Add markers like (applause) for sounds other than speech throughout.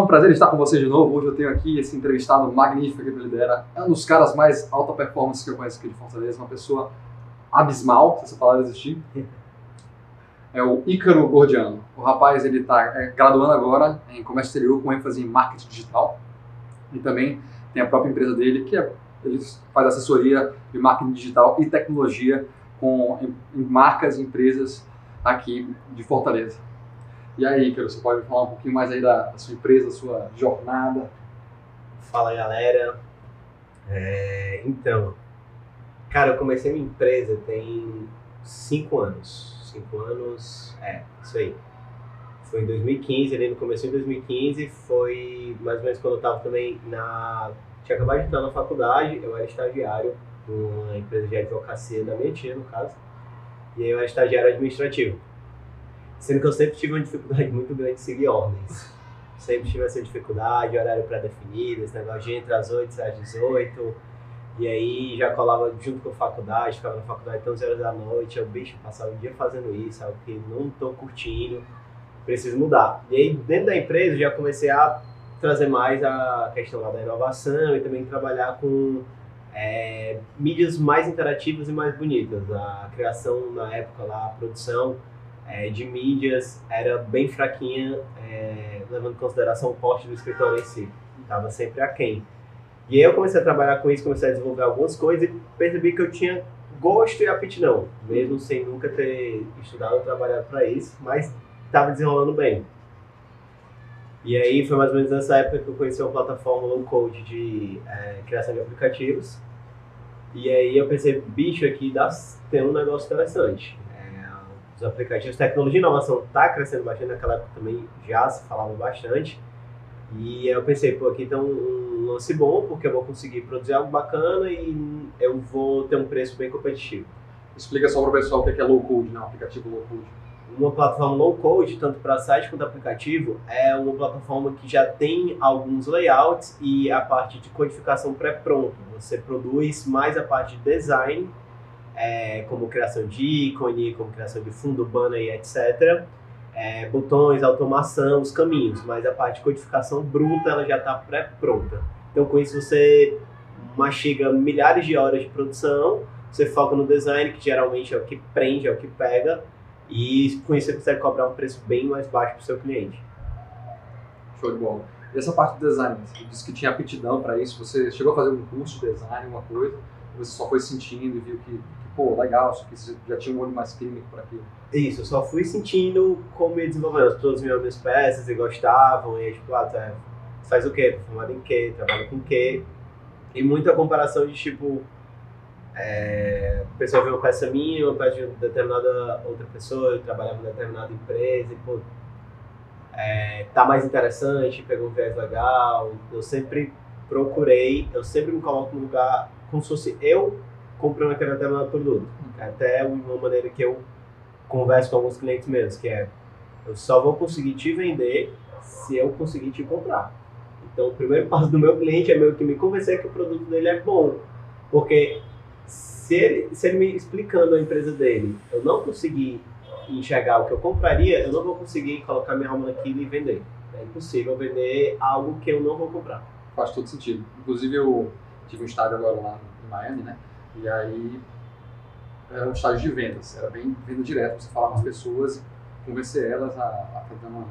É um prazer estar com você de novo. Hoje eu tenho aqui esse entrevistado magnífico que ele lidera. É um dos caras mais alta performance que eu conheço aqui de Fortaleza, uma pessoa abismal, se essa palavra existir. (laughs) É o Ícaro Gordiano. O rapaz ele está é, graduando agora em comércio exterior com ênfase em marketing digital e também tem a própria empresa dele que é, ele faz assessoria de marketing digital e tecnologia com em, em marcas e empresas aqui de Fortaleza. E aí, Ícaro, você pode falar um pouquinho mais aí da, da sua empresa, da sua jornada? Fala galera. É, então, cara, eu comecei minha empresa tem cinco anos. Cinco anos, é, isso aí. Foi em 2015, ali no começo de 2015, foi mais ou menos quando eu tava também na. Tinha acabado de entrar na faculdade, eu era estagiário numa empresa de advocacia da minha tia, no caso. E aí eu era estagiário administrativo. Sendo que eu sempre tive uma dificuldade (laughs) muito grande de seguir ordens. Sempre tive essa dificuldade, horário pré-definido, esse negócio de entre as 8 e as 18. E aí já colava junto com a faculdade, ficava na faculdade até 11 horas da noite. Eu, bicho, passava o dia fazendo isso, algo que não tô curtindo, preciso mudar. E aí dentro da empresa já comecei a trazer mais a questão lá da inovação e também trabalhar com é, mídias mais interativas e mais bonitas. A criação na época lá, a produção é, de mídias era bem fraquinha, é, levando em consideração o porte do escritório em si. Estava sempre aquém. E aí eu comecei a trabalhar com isso, comecei a desenvolver algumas coisas e percebi que eu tinha gosto e aptidão, mesmo sem nunca ter estudado ou trabalhado para isso, mas estava desenrolando bem. E aí foi mais ou menos nessa época que eu conheci uma plataforma low code de é, criação de aplicativos. E aí eu pensei, bicho, aqui dá, tem um negócio interessante os aplicativos. Tecnologia e inovação está crescendo bastante, naquela época também já se falava bastante. E eu pensei, pô, aqui tem um lance bom, porque eu vou conseguir produzir algo bacana e eu vou ter um preço bem competitivo. Explica só para o pessoal o que é low code, né? um aplicativo low code. Uma plataforma low code, tanto para site quanto aplicativo, é uma plataforma que já tem alguns layouts e a parte de codificação pré-pronto. Você produz mais a parte de design é, como criação de ícone, como criação de fundo, banner e etc. É, botões, automação, os caminhos, mas a parte de codificação bruta ela já está pré-pronta. Então com isso você mastiga milhares de horas de produção, você foca no design, que geralmente é o que prende, é o que pega, e com isso você consegue cobrar um preço bem mais baixo para o seu cliente. Show de bola. E essa parte do design, você disse que tinha aptidão para isso, você chegou a fazer um curso de design, uma coisa, você só foi sentindo e viu que pô, legal, só que já tinha um olho mais clínico para aquilo. Isso, eu só fui sentindo como ia desenvolvendo. As pessoas viam minhas peças e gostavam, e tipo, ah, tá, faz o quê? Formado em quê? Trabalha com quê? E muita comparação de tipo, é, a pessoa vê uma peça minha, uma peça de determinada outra pessoa, eu trabalhava em determinada empresa, e pô, é, tá mais interessante, pegou um viés legal. Eu sempre procurei, eu sempre me coloco no lugar como se fosse eu comprando aquele determinado produto. Até uma maneira que eu converso com alguns clientes meus, que é eu só vou conseguir te vender se eu conseguir te comprar. Então, o primeiro (laughs) passo do meu cliente é meio que me convencer que o produto dele é bom. Porque se ele, se ele me explicando a empresa dele, eu não conseguir enxergar o que eu compraria, eu não vou conseguir colocar minha alma naquilo e vender. É impossível vender algo que eu não vou comprar. Faz todo sentido. Inclusive, eu tive um estágio agora lá em Miami, né? E aí era um estágio de vendas, era bem venda direto, você falar com as pessoas convencer elas a, a fazer uma,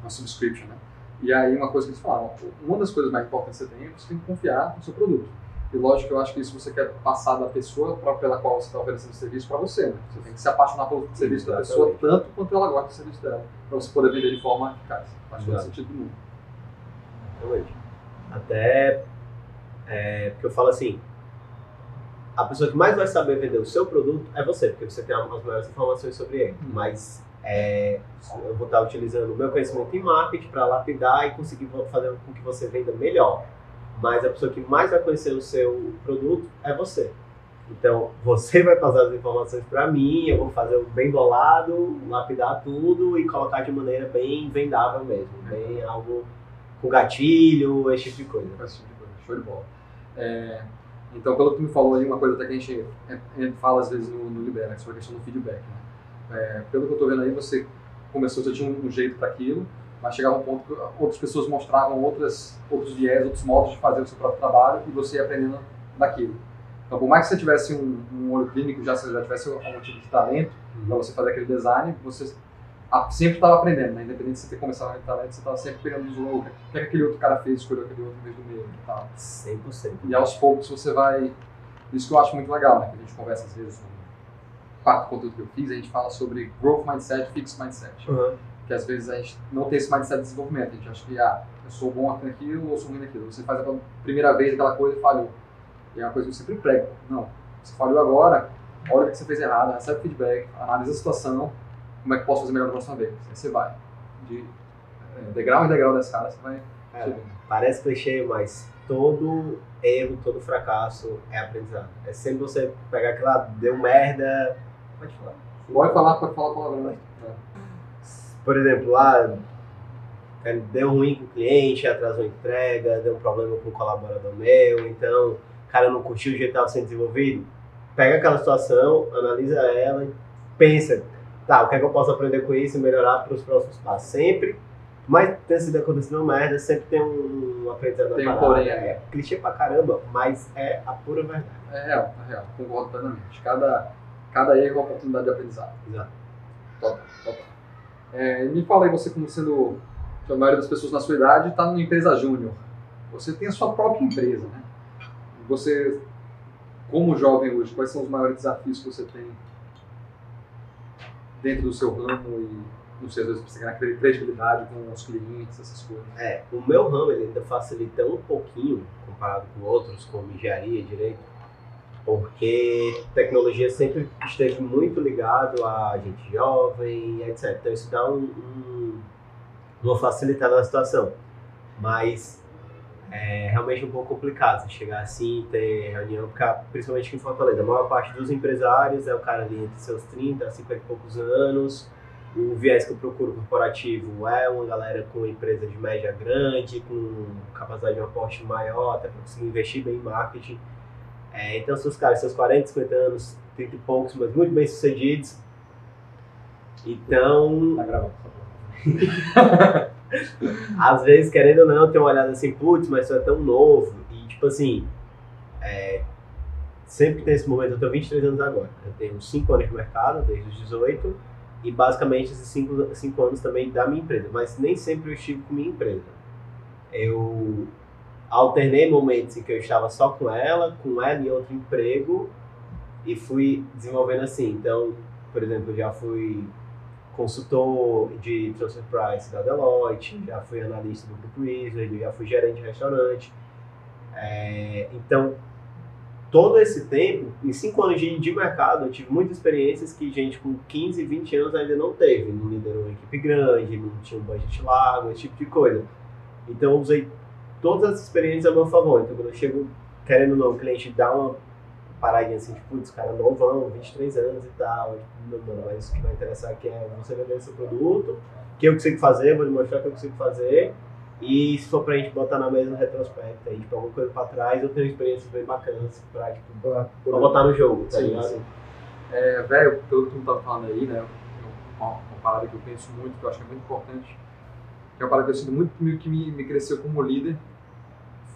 uma subscription, né? E aí uma coisa que eles falavam, uma das coisas mais importantes que você tem é você tem que confiar no seu produto. E lógico que eu acho que isso você quer passar da pessoa pra, pela qual você está oferecendo o serviço para você, né? Você tem que se apaixonar pelo serviço da pessoa tanto quanto ela gosta do serviço dela, para você poder vender de forma eficaz. Faz todo sentido do mundo. Exatamente. Até é, porque eu falo assim, a pessoa que mais vai saber vender o seu produto é você, porque você tem as maiores informações sobre ele. Hum. Mas é, eu vou estar utilizando o meu conhecimento em marketing para lapidar e conseguir fazer com que você venda melhor. Mas a pessoa que mais vai conhecer o seu produto é você. Então, você vai passar as informações para mim, eu vou fazer o bem bolado, lapidar tudo e colocar de maneira bem vendável mesmo. Bem algo com gatilho, esse tipo de coisa. Esse tipo de coisa. Show de bola. É, então, pelo que tu me falou aí, uma coisa até que a gente, a gente fala às vezes no, no Libera, que é sobre a questão do feedback. Né? É, pelo que eu estou vendo aí, você começou, você tinha um, jeito para aquilo, mas chegava um ponto que outras pessoas mostravam outras, outros viés, outros modos de fazer o seu próprio trabalho e você ia aprendendo daquilo. Então, por mais que você tivesse um, um olho clínico, já, já tivesse algum tipo de talento uhum. para você fazer aquele design, você sempre estava aprendendo, né? Independente de você ter começado a talento, você estava sempre pegando os outros. O que, é que aquele outro cara fez, escolheu aquele outro do meu e tal. 100%. E aos poucos você vai... Isso que eu acho muito legal, né? Que a gente conversa às vezes no quarto conteúdo que eu fiz, a gente fala sobre growth mindset, fixed mindset. Uhum. Que às vezes a gente não tem esse mindset de desenvolvimento. A gente acha que, ah, eu sou bom aqui naquilo ou sou ruim naquilo. Você faz a primeira vez aquela coisa e falhou. E é uma coisa que eu sempre prego. Não, você falhou agora, olha o que você fez errado, recebe feedback, analisa a situação, como é que posso fazer melhor da próxima vez. Aí você vai. De é, degrau em degrau dessa cara, você vai. É, parece clichê, mas todo erro, todo fracasso é aprendizado. É sempre você pegar aquela, deu merda. Pode falar. Pode falar, pode falar palavrão, né? Por exemplo, lá deu ruim com o cliente, atrasou a entrega, deu um problema com o colaborador meu, então o cara não curtiu o jeito que estava sendo desenvolvido. Pega aquela situação, analisa ela e pensa, tá, o que é que eu posso aprender com isso e melhorar para os próximos passos. Sempre, mas tem sido acontecendo merda, sempre tem um aprendizado Tem um porém É clichê pra caramba, mas é a pura verdade. É real, é real, concordo plenamente. Cada, cada erro é uma oportunidade de aprendizado. Exato. Top, top. É, me fala aí, você como sendo, a maioria das pessoas na sua idade está numa empresa júnior. Você tem a sua própria empresa, né? Você, como jovem hoje, quais são os maiores desafios que você tem dentro do seu ramo e não sei, às vezes você ganhar credibilidade com os clientes, essas coisas? É, o meu ramo ele ainda facilita um pouquinho comparado com outros, como engenharia, direito, porque tecnologia sempre esteve muito ligado a gente jovem, etc. Então isso dá um, um, uma facilitada na situação. Mas é realmente um pouco complicado você chegar assim, ter reunião, porque principalmente aqui em Fortaleza, a maior parte dos empresários é o cara ali entre seus 30, 50 e poucos anos. O viés que eu procuro corporativo é uma galera com empresa de média grande, com capacidade de um aporte maior, até para conseguir investir bem em marketing. É, então, seus caras, seus 40, 50 anos, 30 e poucos, mas muito bem sucedidos. Então. Tá gravando. (laughs) (laughs) (laughs) Às vezes, querendo ou não, tem uma olhada assim, putz, mas isso é tão novo. E, tipo assim, é, sempre tem esse momento, eu tenho 23 anos agora. Eu tenho 5 anos de mercado, desde os 18, e basicamente esses 5, 5 anos também da minha empresa. Mas nem sempre eu estive com minha empresa. Eu alternei momentos em que eu estava só com ela, com ela em outro emprego, e fui desenvolvendo assim. Então, por exemplo, eu já fui consultor de transfer price da Deloitte, já fui analista do Grupo Wizard, já fui gerente de restaurante. É, então, todo esse tempo, em cinco anos de, de mercado, eu tive muitas experiências que gente com 15, 20 anos ainda não teve. Não liderou uma equipe grande, não tinha um budget largo, esse tipo de coisa. Então, eu usei todas as experiências a meu favor. Então, quando eu chego querendo ou não, o cliente dá uma paradinha assim, tipo, putz, cara novão, 23 anos e tal. Não, não, mas o que vai interessar aqui é você vender seu produto, que eu consigo fazer, vou lhe mostrar que eu consigo fazer. E se for pra gente botar na mesa no retrospecto, aí, tipo, alguma coisa pra trás, eu tenho experiências bem bacanas pra, tipo, pra, pra botar no jogo, tá ligado? Sim. É, velho, pelo que tu tá falando aí, né, uma, uma parada que eu penso muito, que eu acho que é muito importante, que é uma parada que eu sinto muito que me, me cresceu como líder,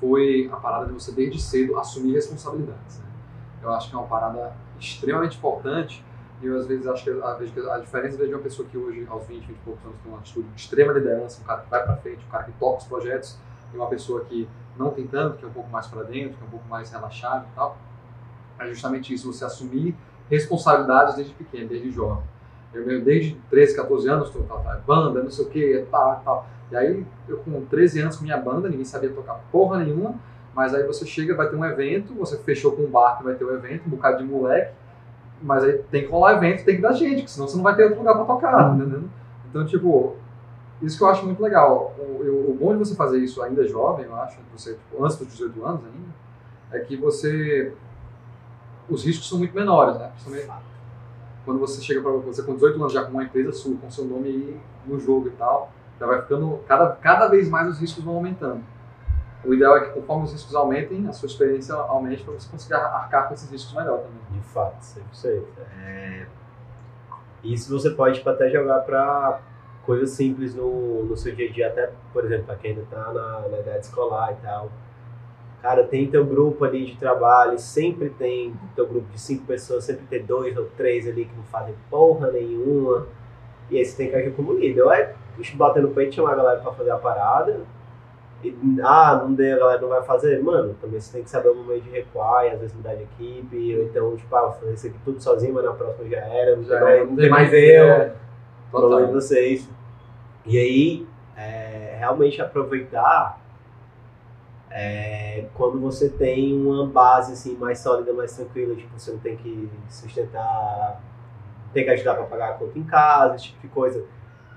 foi a parada de você desde cedo assumir responsabilidades, né? Eu acho que é uma parada extremamente importante e eu às vezes acho que a, a diferença de uma pessoa que hoje, aos 20, 20 e poucos anos, tem uma atitude de extrema liderança, um cara que vai para frente, um cara que toca os projetos, e uma pessoa que não tem tanto, que é um pouco mais para dentro, que é um pouco mais relaxado e tal, é justamente isso, você assumir responsabilidades desde pequeno, desde jovem. Eu, desde 13, 14 anos, tô, tá, tá, banda, não sei o que, tal, tal. E aí, eu com 13 anos com minha banda, ninguém sabia tocar porra nenhuma, mas aí você chega, vai ter um evento, você fechou com um bar que vai ter um evento, um bocado de moleque, mas aí tem que rolar evento, tem que dar gente, senão você não vai ter outro lugar para tocar, entendeu? Então, tipo, isso que eu acho muito legal. O, o bom de você fazer isso ainda jovem, eu acho, você, tipo, antes dos 18 anos ainda, é que você. Os riscos são muito menores, né? Principalmente quando você chega para você com 18 anos já com uma empresa sua, com seu nome no jogo e tal, já vai ficando. Cada, cada vez mais os riscos vão aumentando. O ideal é que conforme os riscos aumentem, a sua experiência aumente para você conseguir arcar com esses riscos melhor também. De fato, 100%. É... Isso você pode tipo, até jogar para coisas simples no, no seu dia a dia, até, por exemplo, para quem ainda está na, na idade escolar e tal. Cara, tem teu grupo ali de trabalho, sempre tem teu grupo de cinco pessoas, sempre tem dois ou três ali que não fazem porra nenhuma. E aí você tem que agir como líder. Ou é bater no peito chamar a galera pra fazer a parada. Ah, não deu, a galera não vai fazer. Mano, também você tem que saber o momento de recuar e às vezes mudar de equipe. Ou então, tipo, ah, vou fazer isso aqui tudo sozinho, mas na próxima já era. Não, Já tem, é, mais, não tem mais eu. É, Falando de vocês. E aí, é, realmente aproveitar é, quando você tem uma base assim, mais sólida, mais tranquila, tipo, você não tem que sustentar, tem que ajudar para pagar a conta em casa, esse tipo de coisa.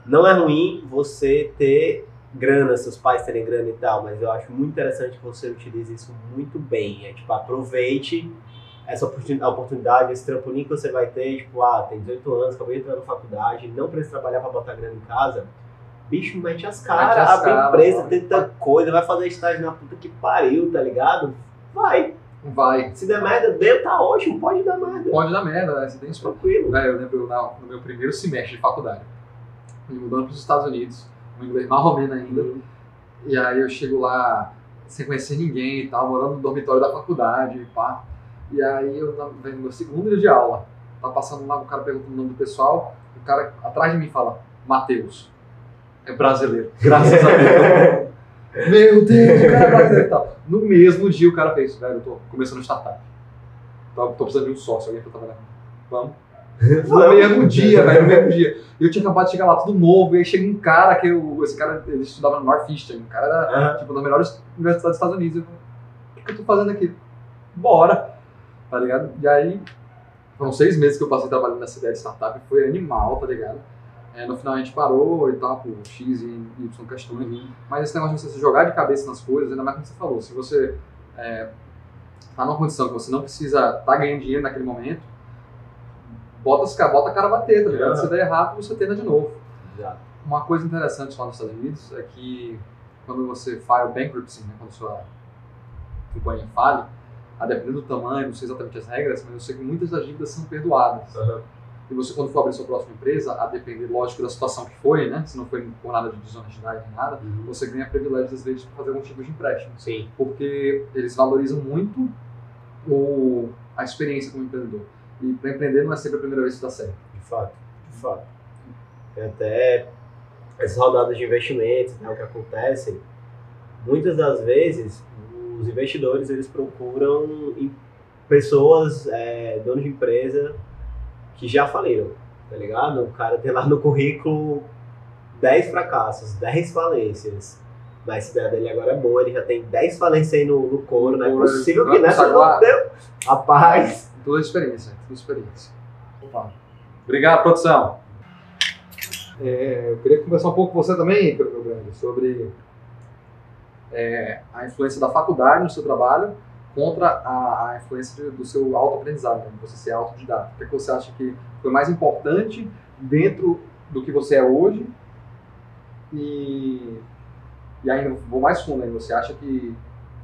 Não é ruim você ter grana, seus pais terem grana e tal, mas eu acho muito interessante que você utilize isso muito bem. É tipo, aproveite essa oportunidade, esse trampolim que você vai ter, tipo, ah, tem 18 anos, acabei de entrar na faculdade, não precisa trabalhar para botar grana em casa. Bicho, mete as caras, as abre caras, empresa, mano. tenta coisa, vai fazer estágio na puta que pariu, tá ligado? Vai. Vai. Se der merda, deu, tá ótimo, pode dar merda. Pode dar merda, né? Você tem isso Tranquilo. Velho, eu lembro no meu primeiro semestre de faculdade, me mudando para os Estados Unidos, um inglês marromeno ainda, e aí eu chego lá sem conhecer ninguém e tal, morando no dormitório da faculdade e pá. E aí eu, velho, no meu segundo dia de aula, tá passando lá, o cara perguntando o nome do pessoal, o cara atrás de mim fala, Matheus. É brasileiro, graças a Deus. (laughs) Meu Deus, o cara é brasileiro e tal. No mesmo dia o cara fez, velho, eu tô começando startup. Tô, tô precisando de um sócio, alguém pra trabalhar. Vamos. No mesmo dia, velho, no mesmo dia. E eu tinha acabado de chegar lá, tudo novo, e aí chega um cara que eu, esse cara, ele estudava no Northeastern, um cara era, Aham. tipo, uma das melhores universidades dos Estados Unidos. Eu falei, o que, eu tô fazendo aqui? Bora! Tá ligado? E aí, foram seis meses que eu passei trabalhando nessa ideia de startup, foi animal, tá ligado? É, no final a gente parou e tal, por X e Y questões, mas esse negócio de você se jogar de cabeça nas coisas, ainda mais como você falou, se você é, tá numa condição que você não precisa estar ganhando dinheiro naquele momento, bota, as, ca- bota a cara bater, tá ligado? Aham. Se der errado, você tenta de novo. Exato. Uma coisa interessante lá nos Estados Unidos é que quando você file bankruptcy, né, quando sua companhia fale, a depender do tamanho, não sei exatamente as regras, mas eu sei que muitas das dívidas são perdoadas. Aham. E você, quando for abrir sua próxima empresa, a depender, lógico, da situação que foi, né? Se não foi por nada de desonestidade nem nada, você ganha privilégios, às vezes, de fazer algum tipo de empréstimo. Sim. Porque eles valorizam muito o, a experiência como empreendedor. E para empreender não é sempre a primeira vez que dá certo. De fato, de fato. Tem até essas rodadas de investimentos né, o que acontecem, muitas das vezes os investidores eles procuram pessoas, é, donos de empresa que já faliram, tá ligado? O cara tem lá no currículo 10 fracassos, 10 falências. Mas a ideia dele agora é boa, ele já tem 10 falências aí no, no couro, não é possível que nessa não deu. Rapaz, Toda experiência, toda experiência. Opa. Obrigado, produção. É, eu queria conversar um pouco com você também, meu grande, sobre é, a influência da faculdade no seu trabalho contra a, a influência do seu autoaprendizado, né, você ser autodidata. O que, é que você acha que foi mais importante dentro do que você é hoje? E, e ainda vou mais fundo ainda, você acha que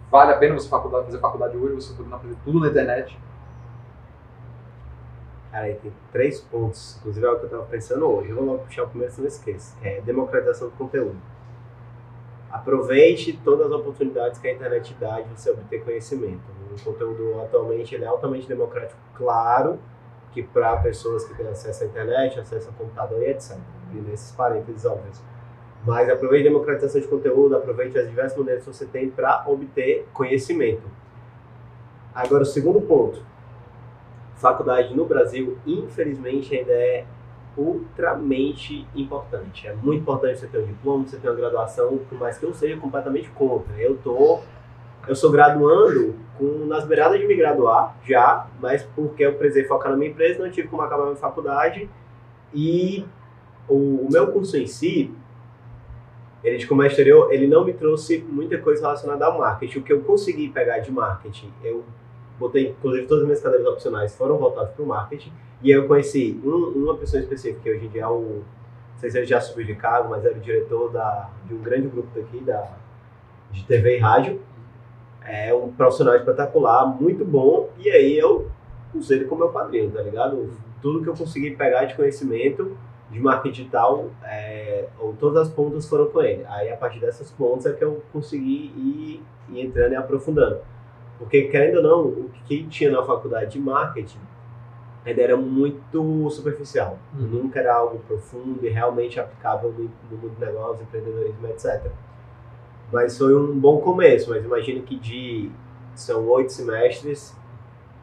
vale a pena você faculdade, fazer faculdade hoje, você podendo aprender tudo na internet? Cara, aí tem três pontos, inclusive é o que eu tava pensando hoje. Eu vou logo puxar o primeiro, se não esqueça. É democratização do conteúdo. Aproveite todas as oportunidades que a internet dá de você obter conhecimento. O conteúdo atualmente ele é altamente democrático, claro, que para pessoas que têm acesso à internet, acesso ao computador e etc. E nesses parênteses óbvios. Mas aproveite a democratização de conteúdo, aproveite as diversas maneiras que você tem para obter conhecimento. Agora, o segundo ponto faculdade no Brasil, infelizmente, ainda é ultramente importante. É muito importante você ter um diploma, você ter uma graduação, por mais que eu seja completamente contra. Eu tô, eu sou graduando com, nas beiradas de me graduar já, mas porque eu precisei focar na minha empresa, não tive como acabar minha faculdade. E o, o meu curso em si, ele de comércio exterior, ele não me trouxe muita coisa relacionada ao marketing. O que eu consegui pegar de marketing, eu botei, inclusive, todas as minhas cadeiras opcionais foram voltadas para o marketing. E aí eu conheci um- uma pessoa específica, que hoje em dia é o. Não sei se ele já subiu de cargo, mas era o diretor da, de um grande grupo daqui, da, de TV e rádio. É um profissional espetacular, muito bom. E aí eu usei ele como meu padrinho, tá ligado? Tudo que eu consegui pegar de conhecimento, de marketing digital, é, ou todas as pontas foram com ele. Aí a partir dessas pontas é que eu consegui ir, ir entrando e aprofundando. Porque, querendo ou não, o que tinha na faculdade de marketing ainda era muito superficial. Uhum. Nunca era algo profundo e realmente aplicável no, mundo de negócios, empreendedorismo, etc. Mas foi um bom começo, mas imagino que de são oito semestres,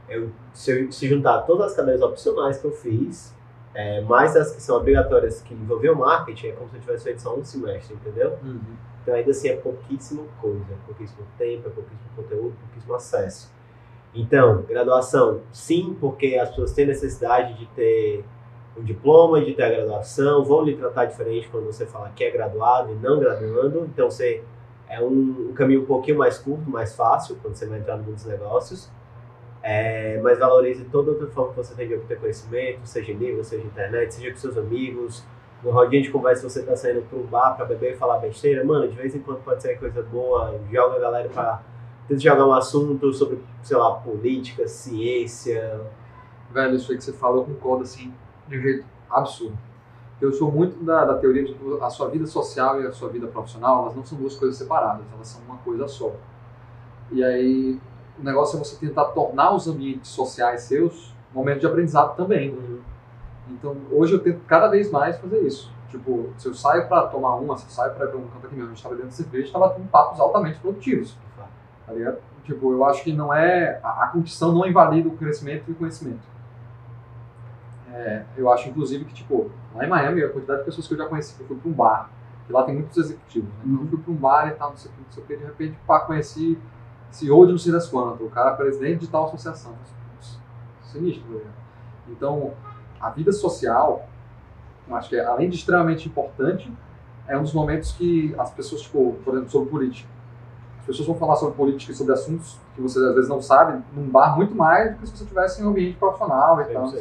eu, se eu se juntar todas as cadeiras opcionais que eu fiz, é, mais as que são obrigatórias que envolviam marketing, é como se eu tivesse feito só um semestre, entendeu? Uhum. Então ainda assim é pouquíssima coisa, é pouquíssimo tempo, é pouquíssimo conteúdo, pouquíssimo acesso. Então, graduação, sim, porque as pessoas têm necessidade de ter um diploma, de ter a graduação, vão lhe tratar diferente quando você fala que é graduado e não graduando, então você é um, um caminho um pouquinho mais curto, mais fácil, quando você vai entrar no mundo dos negócios, é, mas valorize toda outra forma que você tem de obter conhecimento, seja livro, seja internet, seja com seus amigos, no rodinho de conversa você está saindo um bar para beber e falar besteira, mano, de vez em quando pode ser coisa boa, joga a galera para tenta jogar um assunto sobre, sei lá, política, ciência. Velho, isso aí que você falou, eu concordo assim, de um jeito absurdo. Eu sou muito da, da teoria de que a sua vida social e a sua vida profissional, elas não são duas coisas separadas, elas são uma coisa só. E aí, o negócio é você tentar tornar os ambientes sociais seus momentos de aprendizado também. Uhum. Então, hoje eu tento cada vez mais fazer isso. Tipo, se eu saio para tomar uma, se eu saio para ir um canto aqui mesmo, a gente estava dentro de cerveja, estava tendo papos altamente produtivos tá ligado? Tipo, eu acho que não é. A, a competição não invalida o crescimento e o conhecimento. É, eu acho, inclusive, que, tipo, lá em Miami, a quantidade de pessoas que eu já conheci, que eu fui para um bar, que lá tem muitos executivos, né? Então, eu fui para um bar e tal, não sei o que, não sei o que, de repente, pá, conheci CEO de não sei das quantas, o cara presidente de tal associação. Sinistro, tá ligado? Então, a vida social, eu acho que, é, além de extremamente importante, é um dos momentos que as pessoas, tipo, por exemplo, sobre política, as pessoas vão falar sobre política e sobre assuntos que você às vezes não sabe num bar muito mais do que se você estivesse em um ambiente profissional e tal.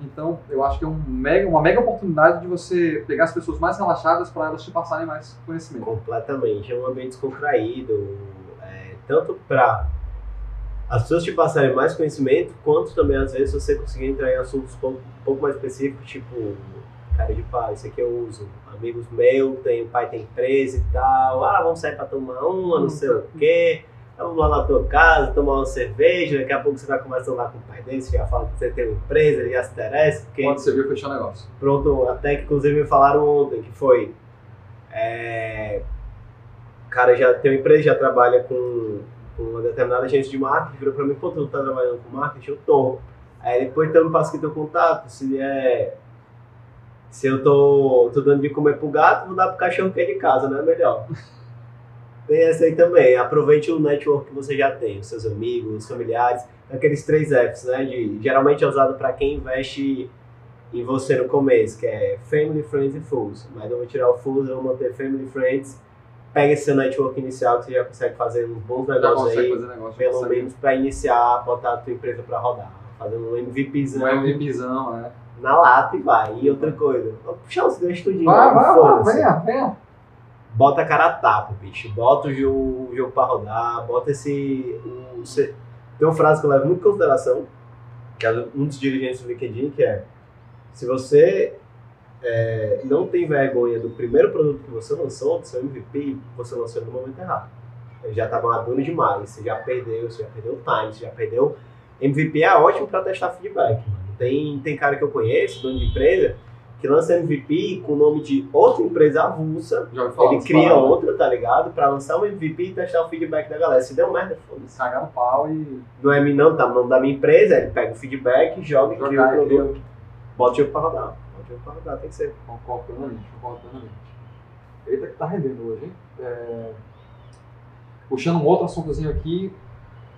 Então, eu acho que é um mega, uma mega oportunidade de você pegar as pessoas mais relaxadas para elas te passarem mais conhecimento. Completamente. É um ambiente descontraído, é, tanto para as pessoas te passarem mais conhecimento, quanto também, às vezes, você conseguir entrar em assuntos um pouco, um pouco mais específicos, tipo, cara de pau, isso aqui eu uso amigos meus, tem, o pai tem empresa e tal, ah, vamos sair para tomar uma, não sei o quê, vamos lá na tua casa, tomar uma cerveja, daqui a pouco você vai conversando lá com o pai dele, você já fala que você tem uma empresa, ele já se interessa. Porque... Quando você viu, fechou o negócio. Pronto, até que inclusive me falaram ontem, que foi, é... o cara já tem uma empresa, já trabalha com uma determinada agência de marketing, virou para mim, pô, tu tá trabalhando com marketing? Eu tô. Aí depois então me passa aqui teu contato, se é se eu tô, tô dando de comer pro gato, vou dar pro cachorro que é de casa, não é melhor? (laughs) Tem essa aí também. Aproveite o network que você já tem, os seus amigos, os familiares, aqueles três Fs, né? De, geralmente é usado para quem investe em você no começo, que é Family, Friends e Fools. Mas eu vou tirar o Fools, eu vou manter Family, Friends. Pega esse seu network inicial que você já consegue fazer uns bons negócios aí, negócio, pelo menos para iniciar, botar a tua empresa para rodar. Fazendo um MVPzão. Um MVPzão, é na lata e vai. E outra coisa, vou puxar os ganchos tudinho. Vai, vai, vai, venha, venha. Bota a cara a tapa, bicho. Bota o jogo, o jogo pra rodar, bota esse. O, tem uma frase que eu levo muito em consideração, que é um dos dirigentes do LinkedIn, que é se você é, não tem vergonha do primeiro produto que você lançou, do seu MVP, você lançou no momento errado. Ele já estava maduro demais, você já perdeu, você já perdeu o time, você já perdeu. MVP é ótimo para testar feedback. Tem, tem cara que eu conheço, dono de empresa, que lança MVP com o nome de outra empresa avulsa. Ele cria outra, tá ligado? Pra lançar um MVP e testar o feedback da galera. Se deu merda, foda-se. Cagar no pau e. Não é não, tá no nome da minha empresa, ele pega o feedback, joga e cria o produto. Bota o jogo pra rodar. O jogo pra rodar, tem que ser. Concordo plenamente, concordo plenamente. Eita que tá rendendo hoje, hein? É... Puxando um outro assuntozinho aqui.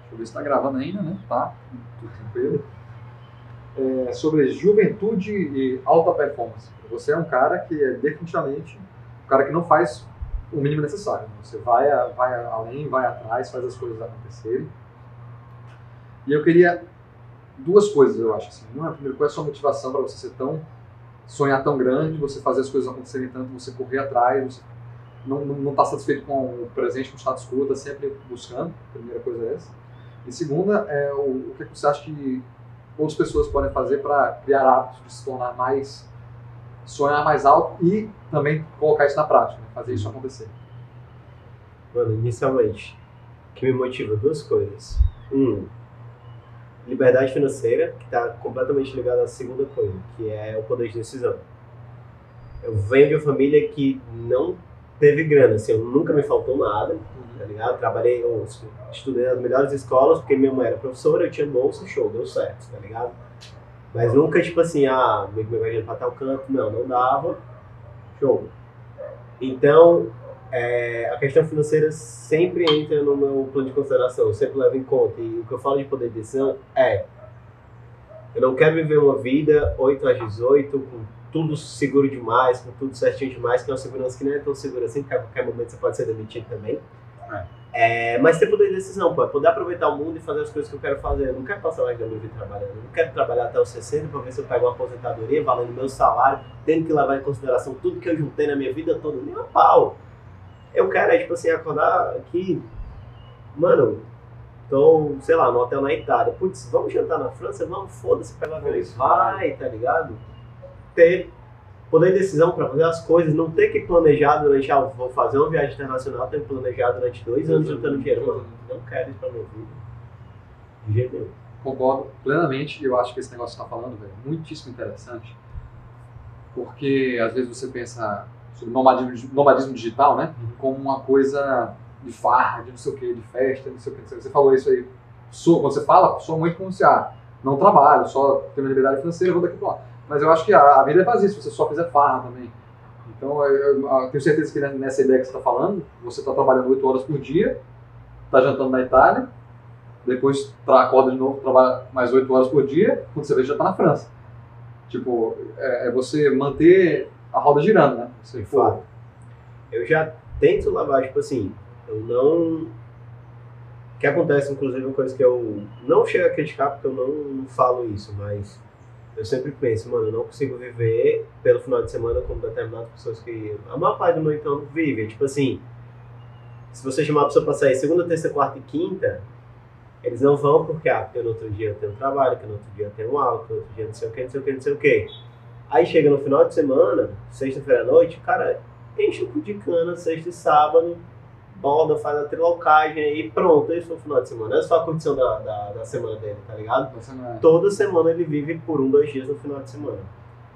Deixa eu ver se tá gravando ainda, né? Tá. Tudo tranquilo é, sobre juventude e alta performance. Você é um cara que é definitivamente um cara que não faz o mínimo necessário. Né? Você vai, vai além, vai atrás, faz as coisas acontecerem. E eu queria duas coisas, eu acho assim. Uma, primeiro, qual é a sua motivação para você ser tão sonhar tão grande, você fazer as coisas acontecerem tanto, você correr atrás, você não está satisfeito com o presente, com o status quo, está sempre buscando. A primeira coisa é essa. E segunda, é o, o que você acha que outras pessoas podem fazer para criar hábitos de se tornar mais sonhar mais alto e também colocar isso na prática, né? fazer isso acontecer. Mano, inicialmente, o que me motiva duas coisas. Um, liberdade financeira, que está completamente ligada à segunda coisa, que é o poder de decisão. Eu venho de uma família que não teve grana, assim, eu nunca me faltou nada, tá ligado? Trabalhei, eu estudei nas melhores escolas, porque minha mãe era professora, eu tinha bolsa, show, deu certo, tá ligado? Mas nunca, tipo assim, ah, me imagino pra tal canto, não, não dava, show. Então, é, a questão financeira sempre entra no meu plano de consideração, eu sempre levo em conta. E o que eu falo de poder de decisão é: eu não quero viver uma vida 8 às 18, com tudo seguro demais, com tudo certinho demais, que é uma segurança que não é tão segura assim, porque a qualquer momento você pode ser demitido também. É. É, mas ter poder de decisão, pô, é poder aproveitar o mundo e fazer as coisas que eu quero fazer. Eu não quero passar mais da minha vida trabalhando. Eu não quero trabalhar até os 60 para ver se eu pego uma aposentadoria valendo meu salário, tendo que levar em consideração tudo que eu juntei na minha vida toda. Nem a pau. Eu quero, é tipo assim, acordar aqui, mano, tô, sei lá, no hotel na Itália. Putz, vamos jantar na França? Vamos, foda-se, pega o avião e vai, tá ligado? Ter poder de decisão para fazer as coisas, não ter que planejar durante, ah, vou fazer uma viagem internacional, ter que planejar durante dois anos juntando dinheiro. Mano, não quero isso pra minha vida. De jeito nenhum. Concordo plenamente, eu acho que esse negócio que você está falando, velho, é muitíssimo interessante, porque às vezes você pensa sobre nomadismo, nomadismo digital, né? Uhum. Como uma coisa de farra, de não sei o que, de festa, não sei o que. Você falou isso aí. Sou, quando você fala, sou muito como se, ah, não trabalho, só tenho uma liberdade financeira, vou daqui para lá. Mas eu acho que a, a, vida é vazia se você só fizer farra também. Então, eu, eu tenho certeza que nessa ideia que você está falando, você está trabalhando 8 horas por dia, está jantando na Itália, depois acorda de novo, trabalha mais 8 horas por dia, quando você vê já está na França. Tipo, é, é você manter a roda girando, né? Você, pô, eu já tento lavar, tipo assim, eu não. O que acontece, inclusive, uma coisa que eu não chego a criticar porque eu não, não falo isso, mas eu sempre penso, mano, eu não consigo viver pelo final de semana como determinadas pessoas que. A maior parte do meu entorno vive. Tipo assim, se você chamar a pessoa pra sair segunda, terça, quarta e quinta, eles não vão porque, ah, porque no outro dia eu tenho trabalho, que no outro dia eu tenho aula, que no outro dia não sei o que, não sei o que, não sei o que. Aí chega no final de semana, sexta-feira à noite, cara, enche o cu de cana, sexta e sábado, borda, faz a trilocagem e pronto, esse foi o final de semana. Essa foi a curtição da, da, da semana dele, tá ligado? Semana. Toda semana ele vive por um, dois dias no final de semana.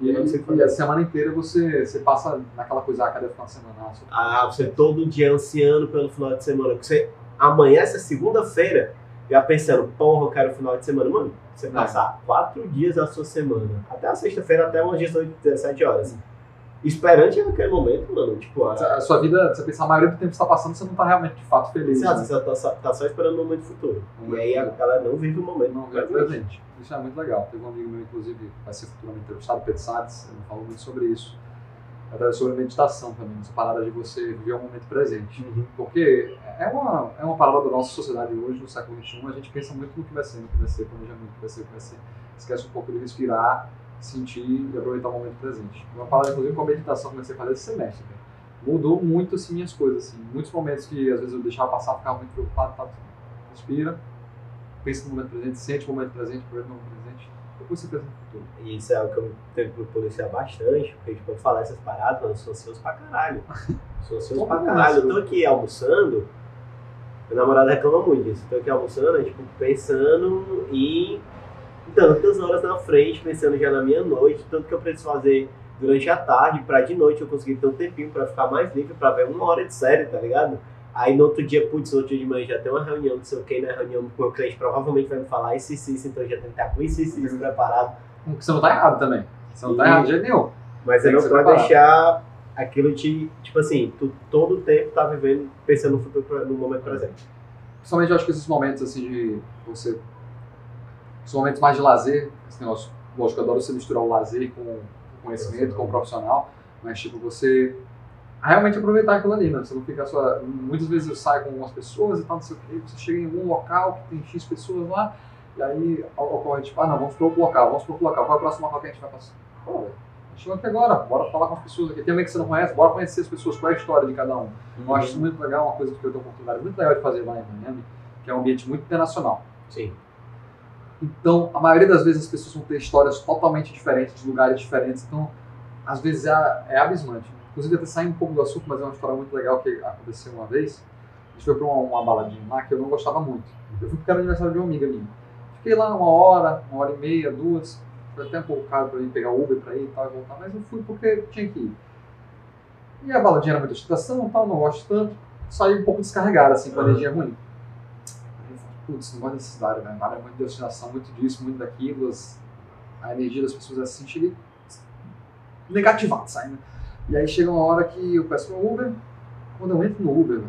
E, e, e a semana inteira você, você passa naquela coisa, ah, cadê o final de semana? Ah, você todo dia ansiando pelo final de semana. Você amanhece segunda-feira já pensando, porra, eu quero final de semana. Mano, você passar quatro dias da sua semana, até a sexta-feira, até umas 18, 17 horas esperante naquele momento, mano. Tipo, a... a sua vida, você pensar a maioria do tempo que você tá passando, você não tá realmente de fato feliz. Exato, né? você tá só, tá só esperando o momento futuro. e aí a galera não vive o momento. Não vive o presente. Isso é muito legal. Teve um amigo meu, inclusive, vai ser futuramente entrevistado, Pedro Salles, ele falou muito sobre isso. Até sobre meditação também, essa parada de você viver o momento presente. Uhum. Porque é uma, é uma parada da nossa sociedade hoje, no século XXI, a gente pensa muito no que vai ser, no que vai ser, planejamento, no que vai ser, no que vai ser. Esquece um pouco de respirar sentir e aproveitar o momento presente. Uma parada, inclusive, com a meditação que comecei a fazer esse semestre, cara. Mudou muito, assim, minhas coisas, assim. Muitos momentos que, às vezes, eu deixava passar, ficava muito preocupado, tá? respira, pensa no momento presente, sente o momento presente, aproveita o momento presente, depois você pensa no futuro. E isso é o que eu tenho que policiar bastante, porque, tipo, eu falar essas paradas, eu sou ansioso pra caralho. (laughs) Sou ansioso pra caralho. Eu tô aqui almoçando, meu namorado reclama muito disso. Eu tô aqui almoçando, tipo, pensando em tantas horas na frente, pensando já na minha noite, tanto que eu preciso fazer durante a tarde, para de noite eu conseguir ter um tempinho para ficar mais livre, para ver uma hora de série, tá ligado? Aí no outro dia, putz, no outro dia de manhã já tem uma reunião, não sei o que, na reunião com o cliente provavelmente vai me falar isso, isso, isso, então já tem que estar com isso, isso, isso preparado. Você não tá errado também. Você não tá errado de jeito nenhum. Mas você não pode deixar aquilo te, tipo assim, tu todo o tempo tá vivendo, pensando no futuro, no momento presente. Principalmente eu acho que esses momentos assim de você são momentos mais de lazer, esse negócio, lógico, eu adoro você misturar o lazer com o conhecimento, com o profissional, mas tipo, você realmente aproveitar aquilo ali, né? Você não fica só. Muitas vezes eu saio com algumas pessoas e tal, não sei o quê, você chega em algum local que tem X pessoas lá, e aí ocorre tipo, ah não, vamos para outro local, vamos para outro local, qual é o próximo local que a gente vai passar? Pô, chegou aqui agora, bora falar com as pessoas aqui. Tem alguém que você não conhece, bora conhecer as pessoas, qual é a história de cada um. Uhum. Eu acho isso muito legal, uma coisa que eu tenho oportunidade muito legal de fazer lá em Miami, que é um ambiente muito internacional. Sim. Então, a maioria das vezes as pessoas vão ter histórias totalmente diferentes, de lugares diferentes. Então, às vezes é, é abismante. Inclusive, até saindo um pouco do assunto, mas é uma história muito legal que aconteceu uma vez. A gente foi pra uma, uma baladinha lá que eu não gostava muito. Eu fui porque era aniversário de uma amiga minha. Fiquei lá uma hora, uma hora e meia, duas. Foi até um pouco caro pra ir pegar Uber pra ir e tal e voltar, mas eu fui porque tinha que ir. E a baladinha era muita excitação e tal, não gosto tanto. Saí um pouco descarregado, assim, com a energia ruim. Putz, não gosto dessa cidade, né? Área muito de ostinação, muito disso, muito daquilo. as- a energia das pessoas é assim, cheguei negativado, saindo. E aí chega uma hora que eu peço meu Uber. Quando eu entro no Uber,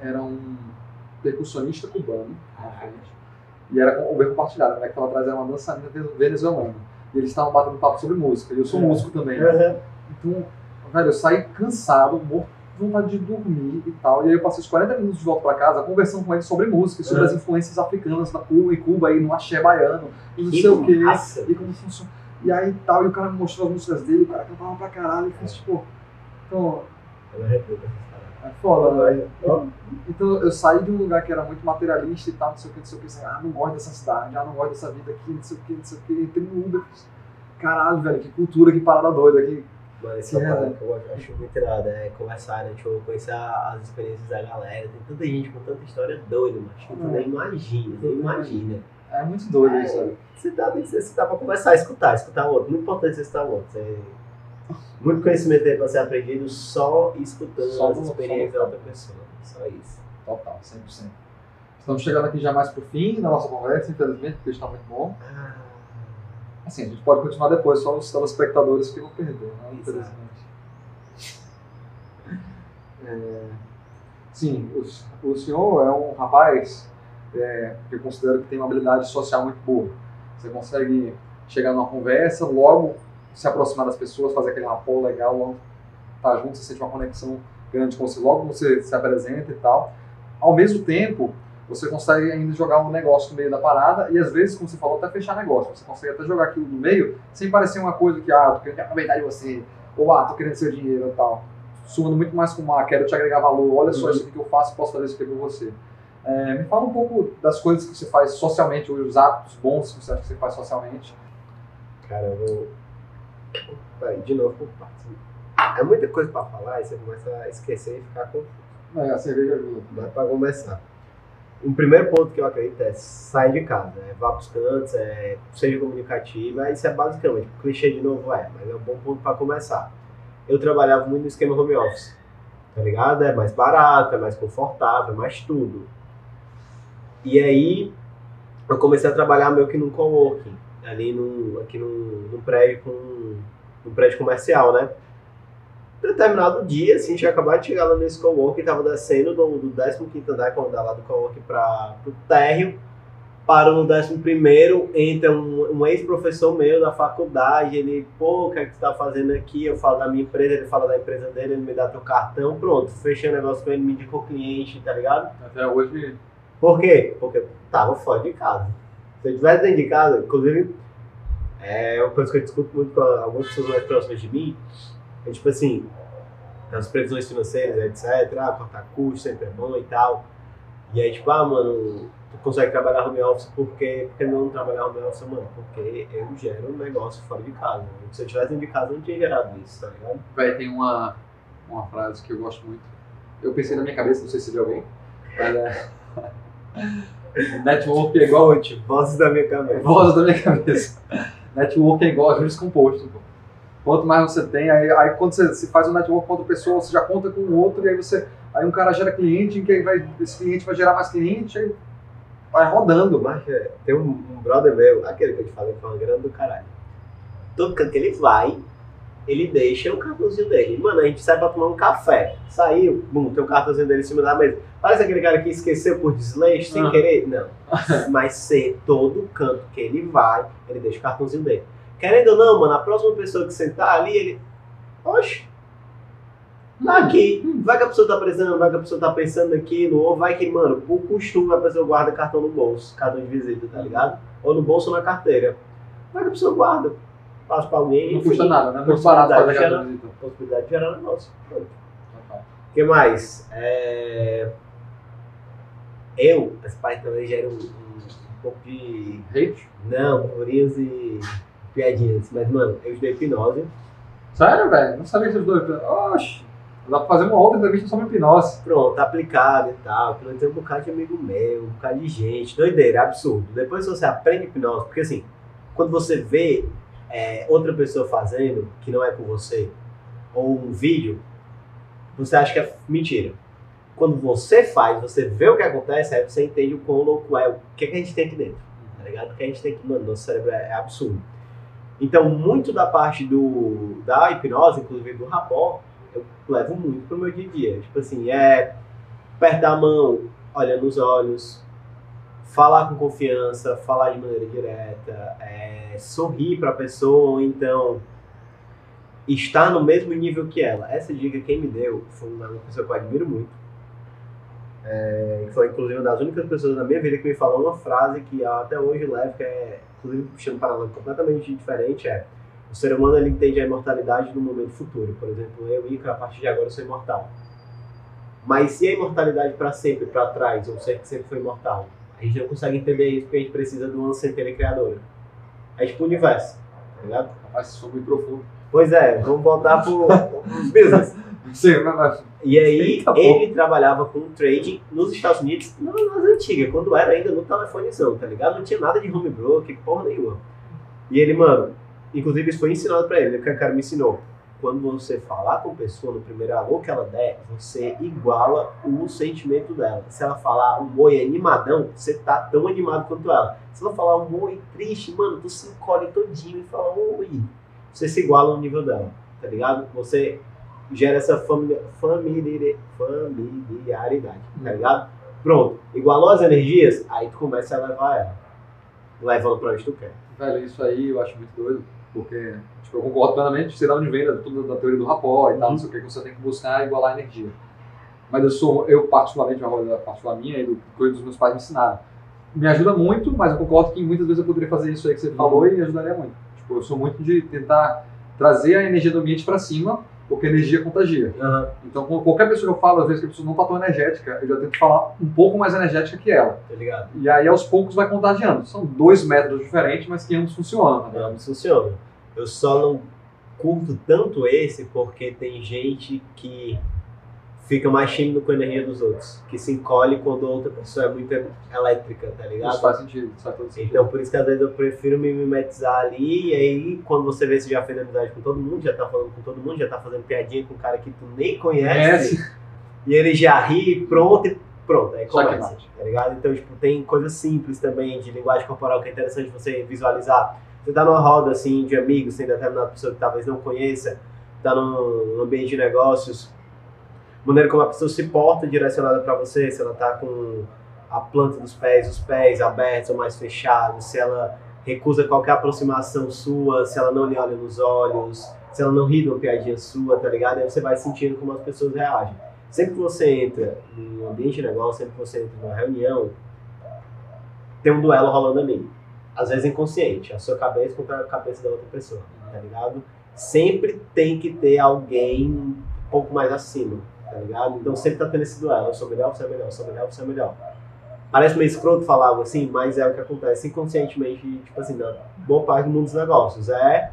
era um percussionista cubano frente. E era com Uber compartilhado, né? Que lá atrás era uma dançarina venezuelana. E eles estavam batendo papo sobre música. E eu sou É. músico também. né? Então, velho, eu saí cansado, morto de vontade de dormir e tal. E aí eu passei os 40 minutos de volta pra casa conversando com ele sobre música, sobre as influências africanas da Cuba e Cuba aí no axé baiano e não sei o quê. massa. E como funciona. E aí tal, e o cara me mostrou as músicas dele, o cara cantava pra caralho, e fiz tipo. Então, Eu não repito essa é foda, velho. Então eu saí de um lugar que era muito materialista e tal, não sei o que, não sei o que, assim, ah, não gosto dessa cidade, ah, não gosto dessa vida aqui, não sei o que, não sei o que. Entrei no Uber, caralho, velho, que cultura, que parada doida aqui. Mano, esse é Que uma parada resenha. que eu acho muito irada, é conversar, né? Tipo, conhecer as experiências da galera. Tem tanta gente com tanta história doida. Tipo, tu É. nem imagina, nem imagina. É muito doido É. isso. Você dá, ser- você dá pra conversar, escutar, escutar o outro. Muito importante você escutar o outro. Você- Muito conhecimento pra ser aprendido só escutando Só as experiências da outra pessoa. Só isso. Total, 100%. Estamos chegando aqui já mais pro fim da nossa conversa, infelizmente, porque está muito bom. Ah, Assim, a gente pode continuar depois, só os telespectadores que vão perder, né? Infelizmente. É, sim, o, o senhor é um rapaz é, que eu considero que tem uma habilidade social muito boa. Você consegue chegar numa conversa, logo se aproximar das pessoas, fazer aquele rapport legal, logo estar junto, você sente uma conexão grande com você, logo você se apresenta e tal. Ao mesmo tempo, você consegue ainda jogar um negócio no meio da parada e às vezes, como você falou, até fechar negócio. Você consegue até jogar aquilo no meio sem parecer uma coisa que, ah, tô querendo aproveitar de você, ou ah, tô querendo seu dinheiro e tal. Suando muito mais como, ah, quero te agregar valor, olha só Uhum. isso aqui que eu faço, posso fazer isso aqui por você. É, me fala um pouco das coisas que você faz socialmente, os hábitos bons que você acha que você faz socialmente. cara, eu vou. Vai, de novo por partes. É muita coisa pra falar e você começa a esquecer e ficar confuso. É, a cerveja ajuda. Mas para começar. Um primeiro ponto que eu acredito é sair de casa, é, vá para os cantos, é, seja comunicativa, isso é basicamente, clichê de novo é, mas é um bom ponto para começar. Eu trabalhava muito no esquema home office, tá ligado? É mais barato, é mais confortável, é mais tudo. E aí eu comecei a trabalhar meio que num coworking, ali num, aqui num, num prédio com num prédio comercial, né? determinado dia, assim, tinha acabado de chegar lá nesse coworking, tava descendo do, do 15º andar, quando dá lá do coworking para o térreo, parou no 11º, entra um, um ex-professor meu da faculdade, ele, pô, o que é que tu tá fazendo aqui? Eu falo da minha empresa, ele fala da empresa dele, ele me dá teu cartão, pronto, fechei o negócio com ele, me indicou cliente, tá ligado? Até hoje, Por quê? Porque eu tava fora de casa. Se eu tivesse dentro de casa, inclusive, é uma coisa que eu discuto muito com algumas pessoas mais próximas de mim, é tipo assim, as previsões financeiras, etc, ah, cortar custo sempre é bom e tal. E aí, tipo, ah, mano, tu consegue trabalhar home office porque, porque não trabalhar home office, mano? Porque eu gero um negócio fora de casa. Se eu tivesse dentro de casa, eu não tinha gerado isso, tá ligado? Véi, tem uma, uma frase que eu gosto muito. Eu pensei na minha cabeça, não sei se de alguém, mas é. (laughs) Network é igual. Fonte, vozes da minha cabeça. Voz da minha cabeça. (laughs) Network é igual a juros composto. Pô. Quanto mais você tem, aí, aí quando você, faz um network com outra pessoa, você já conta com o outro, e aí você. Aí um cara gera cliente, que aí vai, esse cliente vai gerar mais cliente, aí vai rodando. Mas é, tem um, um brother meu, aquele que eu te falei que foi uma grana do caralho. Todo canto que ele vai, ele deixa o cartãozinho dele. Mano, a gente sai pra tomar um café. Saiu, bum, tem o cartãozinho dele em cima da mesa. Parece aquele cara que esqueceu por desleixo, sem Ah. querer. Não. (laughs) Mas ser todo canto que ele vai, ele deixa o cartãozinho dele. Querendo ou não, mano, a próxima pessoa que sentar ali, ele. Oxe, tá aqui. Vai que a pessoa tá precisando, vai que a pessoa tá pensando naquilo, ou vai que, mano, por costume a pessoa guarda cartão no bolso, cartão de visita, tá ligado? Ou no bolso ou na carteira. Vai que a pessoa guarda. Passa pra alguém. Não custa nada, né? Muito barato fazer de visita. Possibilidade de gerar negócio. Pronto. O que mais? É... Eu, esse pai também gera um, um, pouco de. Hate? Não, teorias e piadinhas. Mas, mano, eu estudei hipnose. Sério, velho? Não sabia que vocês dois. Oxi, dá pra fazer uma outra entrevista sobre hipnose. Pronto, tá aplicado e tal. Aquilo tem um bocado de amigo meu, um bocado de gente. Doideira, absurdo. Depois você aprende hipnose, porque assim, quando você vê é, outra pessoa fazendo, que não é com você, ou um vídeo, você acha que é mentira. Quando você faz, você vê o que acontece, aí você entende o quão louco é, o que, é que a gente tem aqui dentro. Tá ligado? O que a gente tem aqui, mano, nosso cérebro é, é absurdo. Então, muito da parte do, da hipnose, inclusive do rapó, eu levo muito pro meu dia a dia. Tipo assim, é apertar a mão, olhando nos olhos, falar com confiança, falar de maneira direta, é, sorrir para a pessoa, ou então estar no mesmo nível que ela. Essa dica quem me deu foi uma pessoa que eu admiro muito. É, foi inclusive uma das únicas pessoas na minha vida que me falou uma frase que até hoje levo, que é, inclusive puxando para um completamente diferente, é o ser humano ele entende a imortalidade no momento futuro. Por exemplo, eu, Ica, a partir de agora sou imortal. Mas se a imortalidade para sempre, para trás, ou ser que sempre foi imortal, a gente não consegue entender isso porque a gente precisa de uma centelha criadora. É tipo o universo, tá ligado? Rapaz, muito profundo. Pois é, vamos voltar pro (laughs) business. Sim, mas... E aí, Eita, pô. ele trabalhava com trading nos Estados Unidos, não nas antigas, quando era ainda no telefonezão, tá ligado? Não tinha nada de home broker, porra nenhuma. E ele, mano, inclusive isso foi ensinado pra ele, o que o cara me ensinou. Quando você falar com a pessoa no primeiro alô que ela der, você iguala o sentimento dela. Se ela falar um oi animadão, você tá tão animado quanto ela. Se ela falar um oi triste, mano, tu se encolhe todinho e fala oi. Você se iguala no nível dela, tá ligado? Você gera essa famili- familiari- familiaridade, tá ligado? Pronto, igualou as energias, aí tu começa a levar ela. Levando pra onde tu quer. Velho, isso aí eu acho muito doido, porque tipo, eu concordo plenamente, sei lá onde vem, né, tudo da teoria do rapó e tal, Uhum. não sei o que, que você tem que buscar igualar a energia. Mas eu sou, eu particularmente, uma coisa particular minha e do coisa dos meus pais me ensinaram. Me ajuda muito, mas eu concordo que muitas vezes eu poderia fazer isso aí que você falou e ajudaria muito. Tipo, eu sou muito de tentar trazer a energia do ambiente pra cima, porque energia contagia. Então, com qualquer pessoa que eu falo, às vezes que a pessoa não tá tão energética, eu já tento falar um pouco mais energética que ela. Tá ligado? E aí, aos poucos, vai contagiando. São dois métodos diferentes, mas que ambos funcionam. Tá ligado? Não, funciona. Eu só não curto tanto esse porque tem gente que fica mais tímido com a energia dos outros, que se encolhe quando outra pessoa é muito elétrica, tá Isso ligado? faz sentido, isso faz todo sentido. Então, por isso que às vezes eu prefiro me mimetizar ali, e aí quando você vê se já fez amizade com todo mundo, já tá falando com todo mundo, já tá fazendo piadinha com um cara que tu nem conhece, Conhece? e ele já ri, pronto, e pronto, aí Só que começa, tá ligado? Então, tipo, tem coisas simples também de linguagem corporal que é interessante você visualizar. Você tá numa roda, assim, de amigos, tem determinada pessoa que talvez não conheça, tá num ambiente de negócios, maneira como a pessoa se porta direcionada para você, se ela tá com a planta dos pés, os pés abertos ou mais fechados, se ela recusa qualquer aproximação sua, se ela não lhe olha nos olhos, se ela não ri de uma piadinha sua, tá ligado? Aí você vai sentindo como as pessoas reagem. Sempre que você entra em um ambiente de negócio, sempre que você entra numa reunião, tem um duelo rolando ali. Às vezes inconsciente, a sua cabeça contra a cabeça da outra pessoa, tá ligado? Sempre tem que ter alguém um pouco mais acima, tá ligado? Então sempre tá tendo esse duelo. Eu sou melhor, você é melhor, eu sou melhor, você é melhor. Parece meio escroto falar algo assim, mas é o que acontece inconscientemente, tipo assim, na boa parte do mundo dos negócios. É,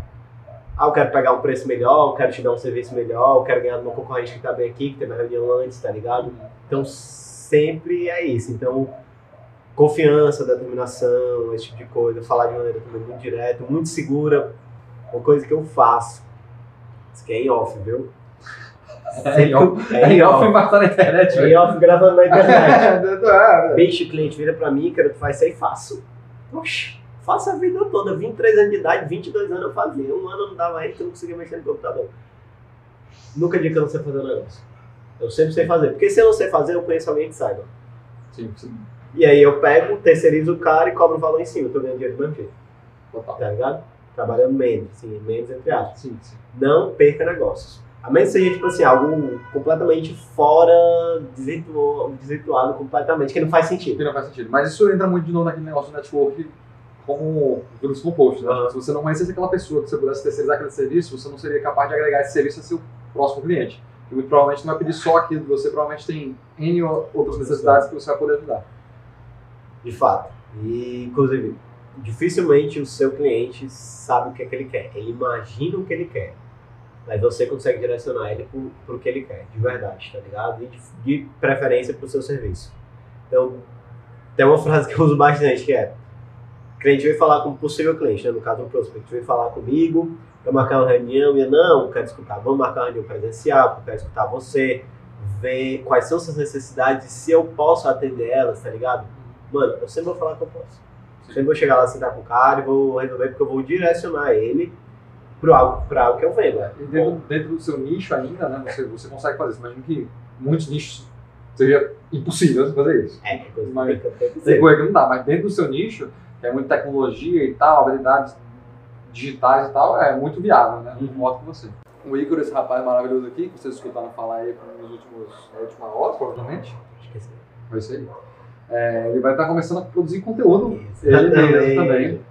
ah, eu quero pegar um preço melhor, eu quero te dar um serviço melhor, eu quero ganhar de uma concorrente que tá bem aqui, que teve uma reunião antes, tá ligado? Então sempre é isso. Então, confiança, determinação, esse tipo de coisa, falar de maneira também muito direta, muito segura. Uma coisa que eu faço. Isso aqui é em off, viu? É. É É em off na internet, É off gravando na internet. (laughs) É, é. Bicho, o cliente vira pra mim, cara, tu faz isso aí, faço. Oxe, faço a vida toda. 23 anos de idade, 22 anos eu fazia. Um ano eu não dava aí que eu não conseguia mexer no computador. Nunca digo que eu não sei fazer um negócio. Eu sempre sei fazer. Porque se eu não sei fazer, eu conheço alguém que saiba. Sim, sim. E aí eu pego, terceirizo o cara e cobro o valor em cima. Eu tô ganhando dinheiro do mesmo jeito, tá ligado? Trabalhando menos, assim, menos entre aspas. Sim, sim. Não perca negócios. A menos que seja, tipo assim, algo completamente fora, desvirtuado, desvirtuado completamente, que não faz sentido. Que não faz sentido. Mas isso entra muito de novo naquele negócio do network como grupos compostos. Né? Aham. Se você não conhecesse aquela pessoa que você pudesse terceirizar aquele serviço, você não seria capaz de agregar esse serviço ao seu próximo cliente. E muito provavelmente não vai pedir só aquilo, você provavelmente tem N outras necessidades que você vai poder ajudar. De fato. E, inclusive, dificilmente o seu cliente sabe o que é que ele quer. Ele imagina o que ele quer. Mas você consegue direcionar ele pro, pro que ele quer, de verdade, tá ligado? E de, de preferência pro seu serviço. Então, tem uma frase que eu uso bastante que é: o cliente veio falar com um possível cliente, né? no caso um prospect, veio falar comigo, eu marcar uma reunião e eu não, quero escutar, vamos marcar uma reunião presencial, quero escutar você, ver quais são suas necessidades se eu posso atender elas, tá ligado? Mano, eu sempre vou falar que eu posso. Sempre vou chegar lá, sentar com o cara e vou resolver, porque eu vou direcionar ele para algo, pra algo que eu vendo. E dentro, dentro do seu nicho ainda, né, você, você consegue fazer isso. Imagina que muitos nichos seria impossível fazer isso. É, coisa Mas- que tem que Tem ser. coisa que não dá, mas dentro do seu nicho, que é muita tecnologia e tal, habilidades digitais e tal, é muito viável, né? Muito modo que você. O Ícaro, esse rapaz maravilhoso aqui, que vocês escutaram falar aí nos últimos, na última hora, provavelmente, Esqueci. foi isso aí. É, ele vai estar começando a produzir conteúdo ele mesmo também.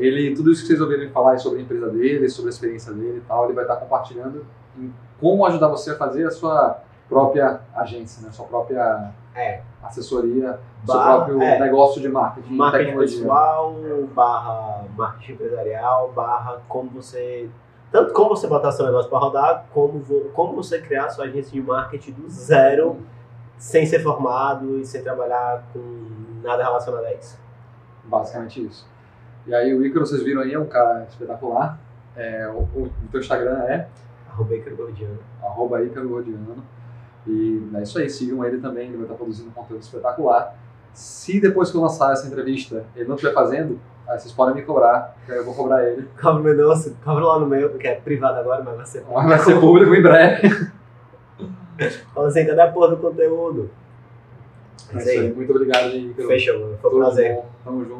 Ele, tudo isso que vocês ouviram falar sobre a empresa dele, sobre a experiência dele e tal, ele vai estar compartilhando em como ajudar você a fazer a sua própria agência, né? Sua própria É, assessoria, seu Barra- próprio é. negócio de marketing, marketing tecnologia. pessoal, barra marketing empresarial, barra como você. Tanto como você botar seu negócio para rodar, como, como você criar sua agência de marketing do zero, sem ser formado e sem trabalhar com nada relacionado a isso. Basicamente isso. E aí o Ícaro, vocês viram aí, é um cara espetacular. É, o, o, o teu Instagram é Arroba Ícaro Gordiano. arroba Ícaro Gordiano. E é isso aí, sigam ele também, ele vai estar produzindo conteúdo espetacular. Se depois que eu lançar essa entrevista ele não estiver fazendo, aí vocês podem me cobrar, que aí eu vou cobrar ele. (laughs) Cobra meu nosso, cobra lá no meu, porque é privado agora, mas vai ser. Mas vai ser público em breve. Fala assim, cadê a porra do conteúdo? É isso aí, muito obrigado Ícaro. Fechou, mano. Foi um prazer. bom. Tamo junto.